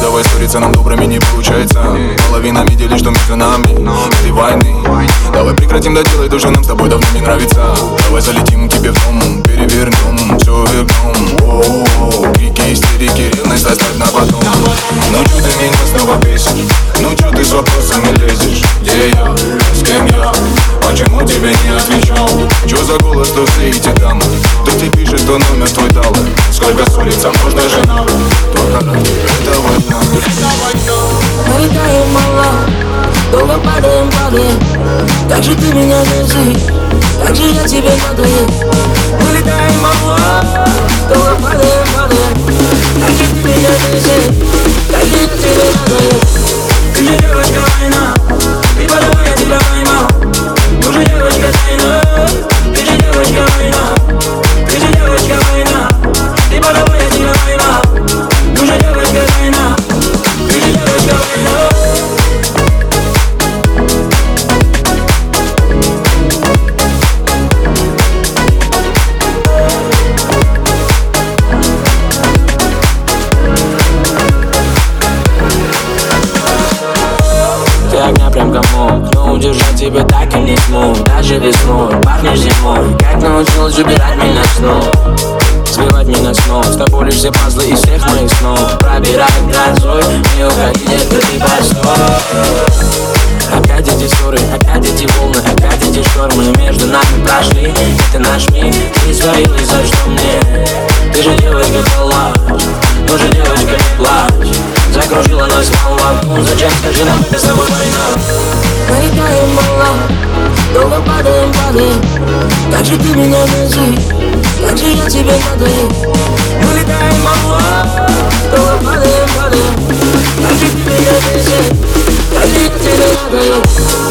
давай ссориться нам добрыми не получается. Половинами делишь, что между нами. Этой войны. Давай прекратим доделать то, что нам с тобой давно не нравится. Давай залетим к тебе в дом. Перевернем, все вернем Тебе не отвечал? Чё за голос, что эти дамы? Кто тебе пишет, что номер твой дал? Сколько ссориться можно же нам? Только война Мы летаем мало, долго падаем, падаем Как же ты меня держи, как же я тебе надоел Мы летаем мало, долго падаем, падаем Как же ты меня держи, как же я тебе надоел Ты же девочка война Ты подавай, я тебя поймал Мы же девочка тайна но удержать тебя так и не смог Даже весной, пахнешь зимой. Как научилась убирать меня снова Сбивать меня снова С тобой лишь все пазлы из всех моих снов. Пробирает грозой, не уходи, детка, ты постой. Опять эти ссоры, опять эти волны, опять эти штормы. Между нами прошли, это наш миг Ты сварилась, за что мне? Ты же девочка палач, ну же девочка не плачь. Закружила нас волна, ну зачем, скажи нам, с тобой война i kimi nga nezu Kaju yanzi benda do ye Muli da e ma wo Towa pale e pale Kaju kimi nga nezu Kaju yanzi benda do ye